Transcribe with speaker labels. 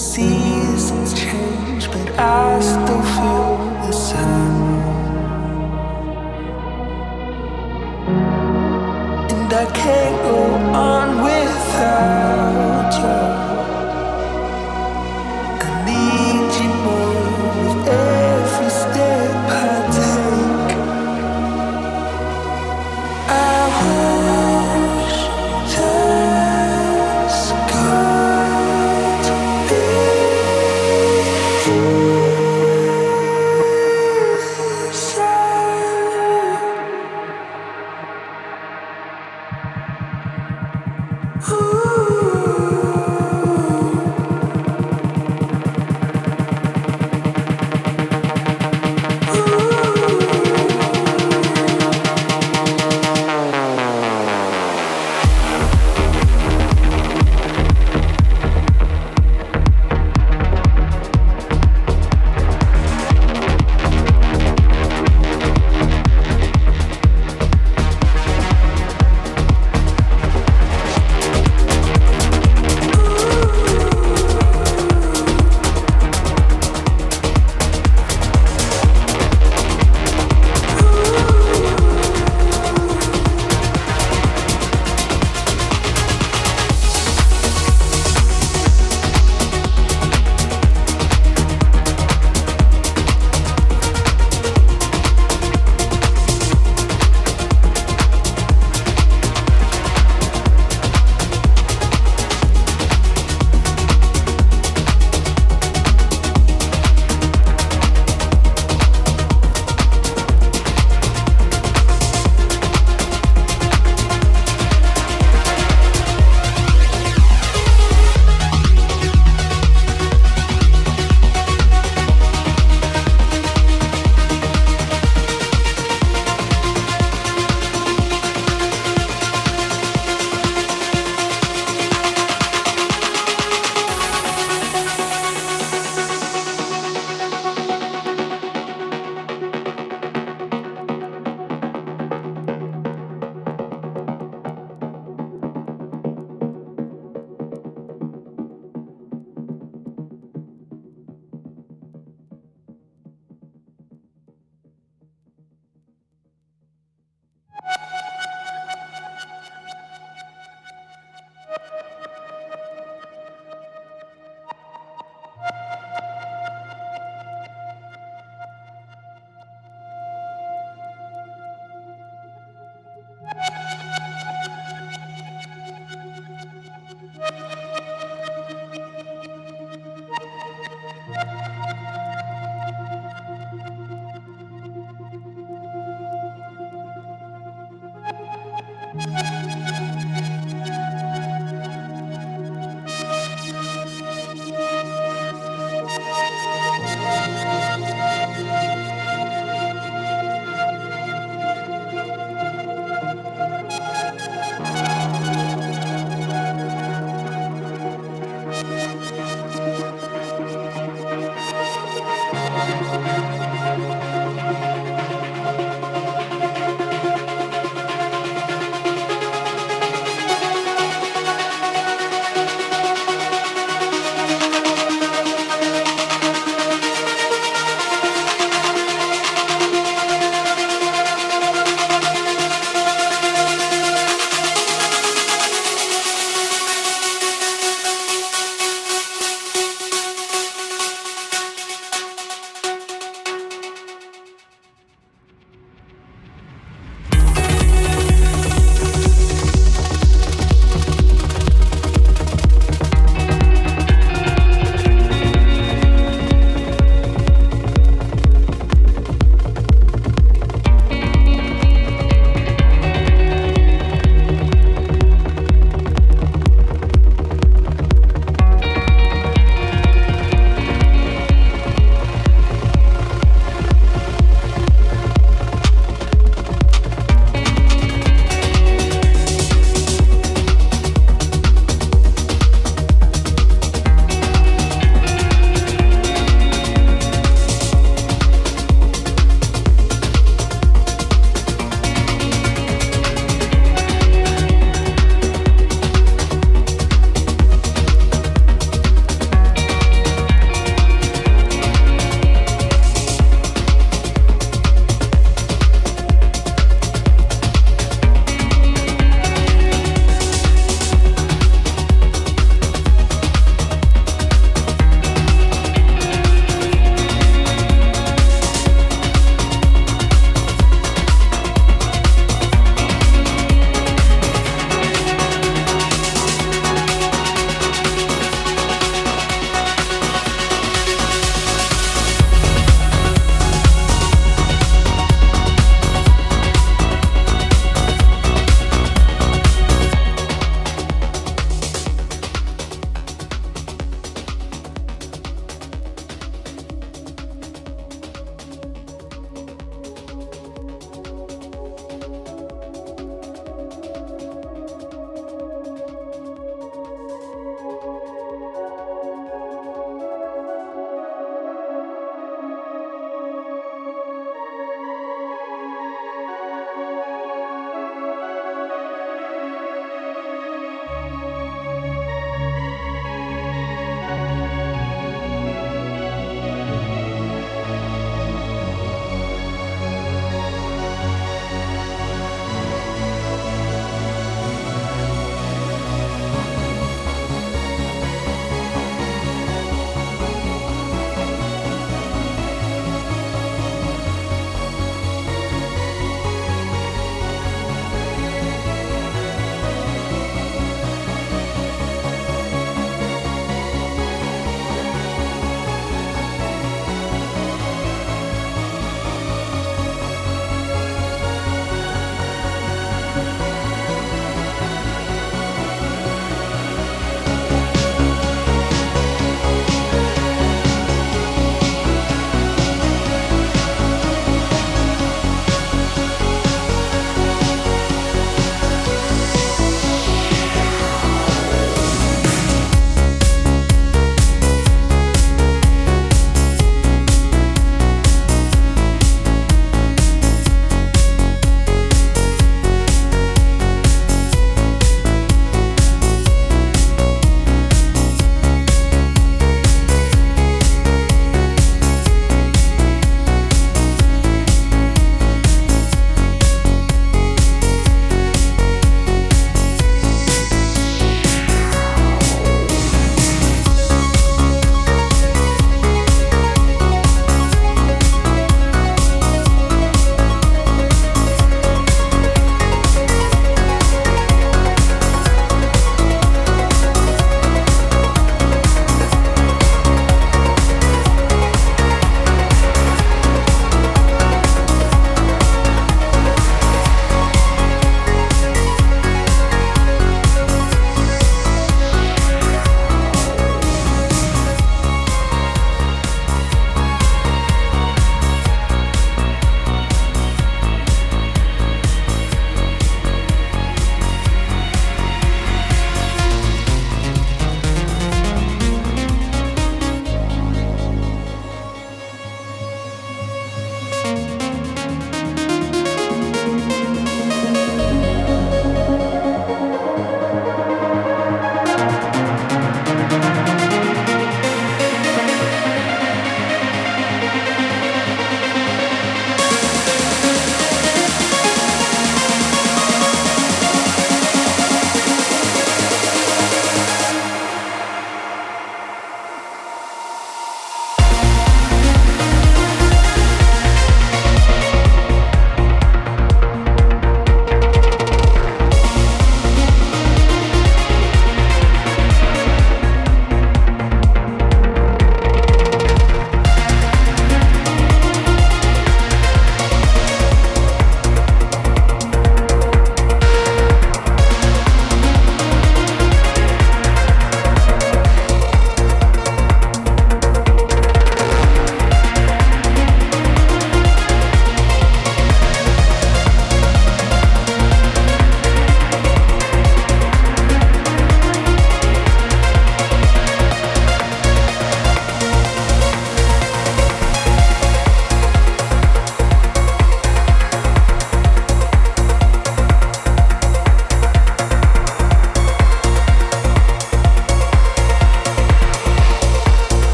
Speaker 1: Seasons change, but I still feel the same. And I can't go on without you.